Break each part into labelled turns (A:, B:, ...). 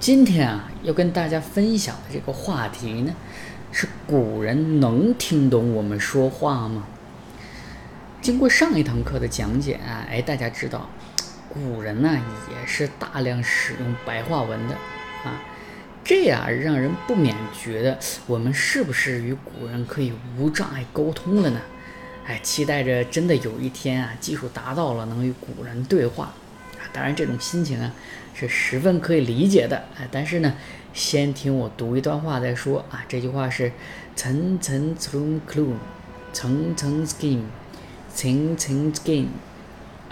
A: 今天啊，要跟大家分享的这个话题呢，是古人能听懂我们说话吗？经过上一堂课的讲解啊，哎，大家知道，古人呢也是大量使用白话文的啊，这样让人不免觉得我们是不是与古人可以无障碍沟通了呢？哎，期待着真的有一天啊，技术达到了能与古人对话啊，当然这种心情啊。是十分可以理解的，啊，但是呢，先听我读一段话再说啊。这句话是层层层 clue，层层 scheme，层层 scheme，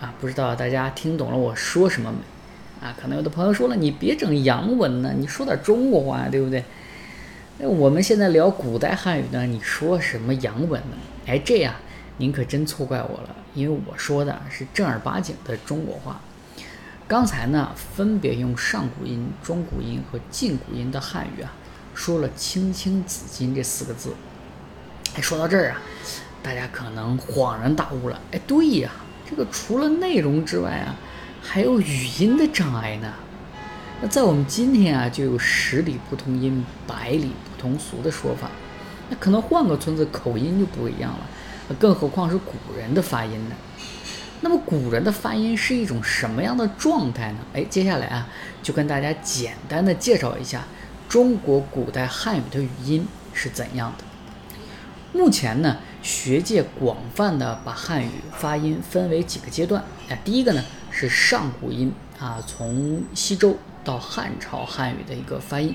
A: 啊，不知道大家听懂了我说什么没？啊，可能有的朋友说了，你别整洋文呢，你说点中国话，对不对？那我们现在聊古代汉语呢，你说什么洋文呢？哎，这样您可真错怪我了，因为我说的是正儿八经的中国话。刚才呢，分别用上古音、中古音和近古音的汉语啊，说了“青青子衿”这四个字。哎，说到这儿啊，大家可能恍然大悟了。哎，对呀，这个除了内容之外啊，还有语音的障碍呢。那在我们今天啊，就有十里不同音，百里不同俗的说法。那可能换个村子，口音就不一样了。更何况是古人的发音呢？那么古人的发音是一种什么样的状态呢？哎，接下来啊，就跟大家简单的介绍一下中国古代汉语的语音是怎样的。目前呢，学界广泛的把汉语发音分为几个阶段。哎，第一个呢是上古音啊，从西周到汉朝汉语的一个发音。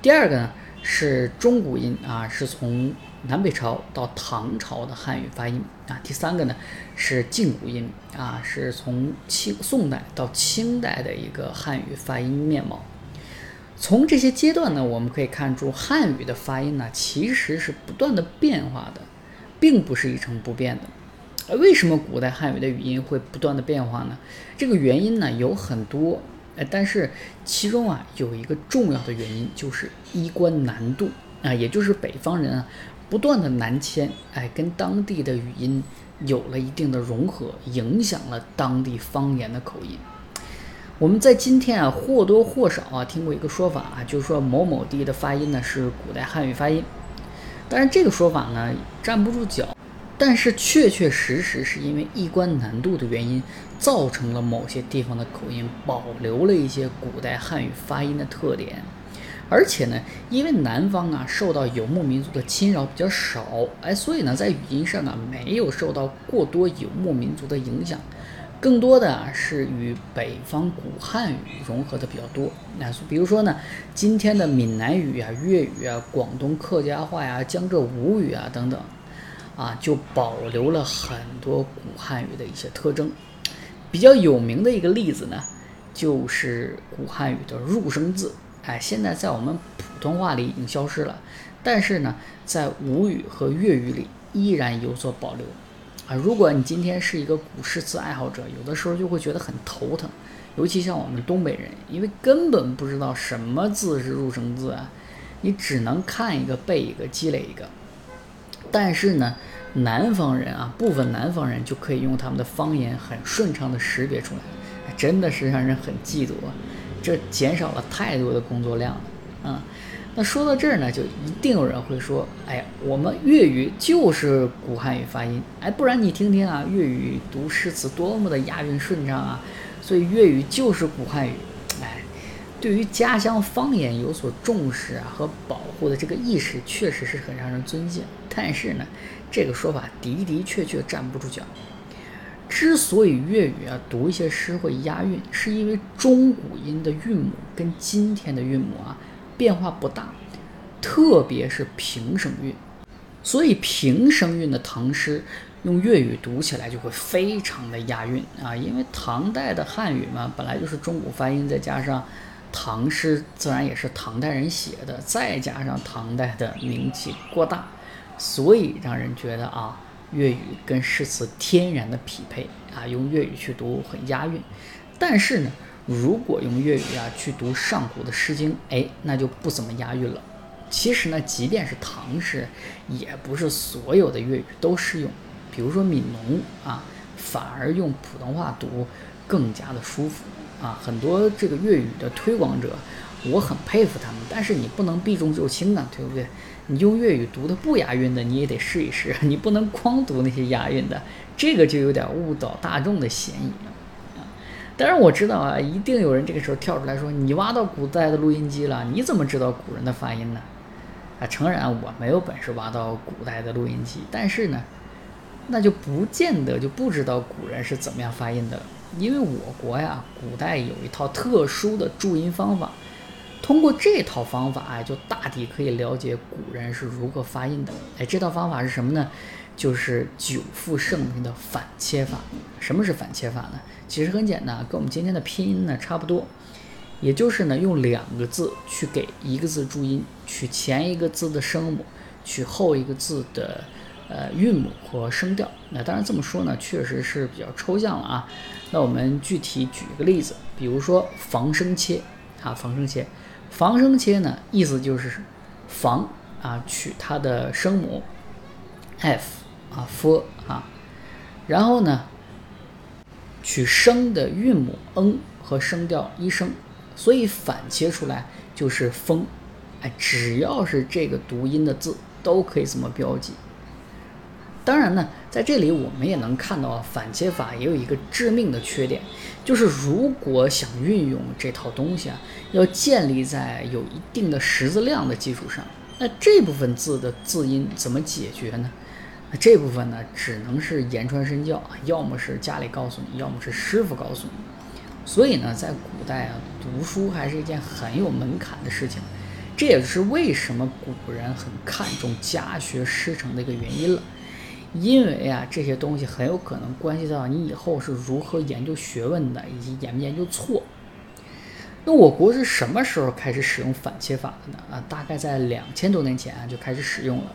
A: 第二个呢是中古音啊，是从南北朝到唐朝的汉语发音啊，第三个呢是近古音啊，是从清宋代到清代的一个汉语发音面貌。从这些阶段呢，我们可以看出汉语的发音呢其实是不断的变化的，并不是一成不变的。为什么古代汉语的语音会不断的变化呢？这个原因呢有很多，哎，但是其中啊有一个重要的原因就是衣冠南渡啊，也就是北方人啊。不断的南迁，哎，跟当地的语音有了一定的融合，影响了当地方言的口音。我们在今天啊，或多或少啊听过一个说法啊，就是说某某地的发音呢是古代汉语发音。当然，这个说法呢站不住脚，但是确确实实是因为一关难度的原因，造成了某些地方的口音保留了一些古代汉语发音的特点。而且呢，因为南方啊受到游牧民族的侵扰比较少，哎，所以呢，在语音上啊没有受到过多游牧民族的影响，更多的啊是与北方古汉语融合的比较多。那比如说呢，今天的闽南语啊、粤语啊、广东客家话呀、江浙吴语啊等等，啊，就保留了很多古汉语的一些特征。比较有名的一个例子呢，就是古汉语的入声字。哎，现在在我们普通话里已经消失了，但是呢，在吴语和粤语里依然有所保留。啊，如果你今天是一个古诗词爱好者，有的时候就会觉得很头疼，尤其像我们东北人，因为根本不知道什么字是入声字啊，你只能看一个背一个积累一个。但是呢，南方人啊，部分南方人就可以用他们的方言很顺畅地识别出来，真的是让人很嫉妒啊。这减少了太多的工作量了，啊，那说到这儿呢，就一定有人会说，哎呀，我们粤语就是古汉语发音，哎，不然你听听啊，粤语读诗词多么的押韵顺畅啊，所以粤语就是古汉语，对于家乡方言有所重视啊和保护的这个意识，确实是很让人尊敬，但是呢，这个说法的的确确站不住脚。之所以粤语啊读一些诗会押韵，是因为中古音的韵母跟今天的韵母啊变化不大，特别是平声韵，所以平声韵的唐诗用粤语读起来就会非常的押韵啊。因为唐代的汉语嘛本来就是中古发音，再加上唐诗自然也是唐代人写的，再加上唐代的名气过大，所以让人觉得啊。粤语跟诗词天然的匹配啊，用粤语去读很押韵。但是呢，如果用粤语啊去读上古的《诗经》，哎，那就不怎么押韵了。其实呢，即便是唐诗，也不是所有的粤语都适用。比如说《悯农》啊，反而用普通话读更加的舒服啊。很多这个粤语的推广者我很佩服他们，但是你不能避重就轻啊，对不对？你用粤语读的不押韵的，你也得试一试，你不能光读那些押韵的，这个就有点误导大众的嫌疑了啊。当然我知道啊，一定有人这个时候跳出来说，你挖到古代的录音机了，你怎么知道古人的发音呢？啊，诚然我没有本事挖到古代的录音机，但是呢，那就不见得就不知道古人是怎么样发音的了，因为我国呀，古代有一套特殊的注音方法。通过这套方法啊，就大体可以了解古人是如何发音的。哎，这套方法是什么呢？就是久负盛名的反切法。什么是反切法呢？其实很简单，跟我们今天的拼音呢差不多。也就是呢，用两个字去给一个字注音，取前一个字的声母，取后一个字的呃韵母和声调。那当然这么说呢，确实是比较抽象了啊。那我们具体举一个例子，比如说防声切啊，防声切。防声切呢，意思就是防啊，取它的声母 f 啊 f 啊，然后呢，取声的韵母 n 和声调一声，所以反切出来就是风。哎，只要是这个读音的字，都可以这么标记。当然呢，在这里我们也能看到，反切法也有一个致命的缺点，就是如果想运用这套东西啊，要建立在有一定的识字量的基础上，那这部分字的字音怎么解决呢？那这部分呢，只能是言传身教啊，要么是家里告诉你，要么是师傅告诉你。所以呢，在古代啊，读书还是一件很有门槛的事情，这也是为什么古人很看重家学师承的一个原因了。因为啊，这些东西很有可能关系到你以后是如何研究学问的，以及研不研究错。那我国是什么时候开始使用反切法的呢？啊，大概在两千多年前啊就开始使用了。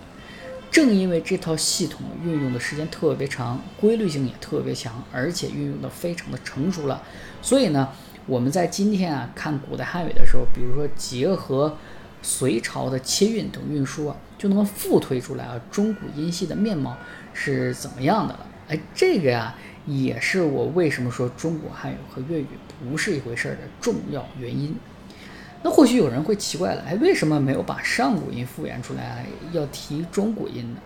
A: 正因为这套系统运用的时间特别长，规律性也特别强，而且运用的非常的成熟了，所以呢，我们在今天啊看古代汉语的时候，比如说结合隋朝的切韵等运输啊，就能够复推出来啊中古音系的面貌。是怎么样的了？哎，这个呀，也是我为什么说中国汉语和粤语不是一回事儿的重要原因。那或许有人会奇怪了，哎，为什么没有把上古音复原出来，要提中古音呢？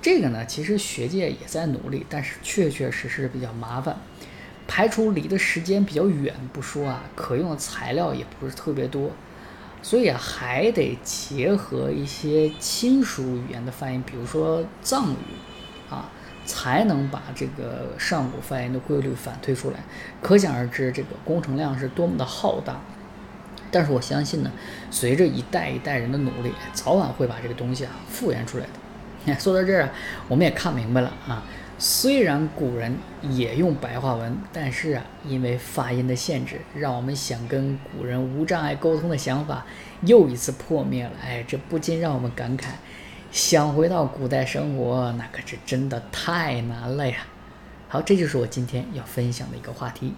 A: 这个呢，其实学界也在努力，但是确确实实比较麻烦。排除离的时间比较远不说啊，可用的材料也不是特别多，所以啊，还得结合一些亲属语言的发音，比如说藏语。啊，才能把这个上古发音的规律反推出来，可想而知这个工程量是多么的浩大。但是我相信呢，随着一代一代人的努力，早晚会把这个东西啊复原出来的。说到这儿，我们也看明白了啊，虽然古人也用白话文，但是啊，因为发音的限制，让我们想跟古人无障碍沟通的想法又一次破灭了。哎，这不禁让我们感慨。想回到古代生活，那可是真的太难了呀！好，这就是我今天要分享的一个话题。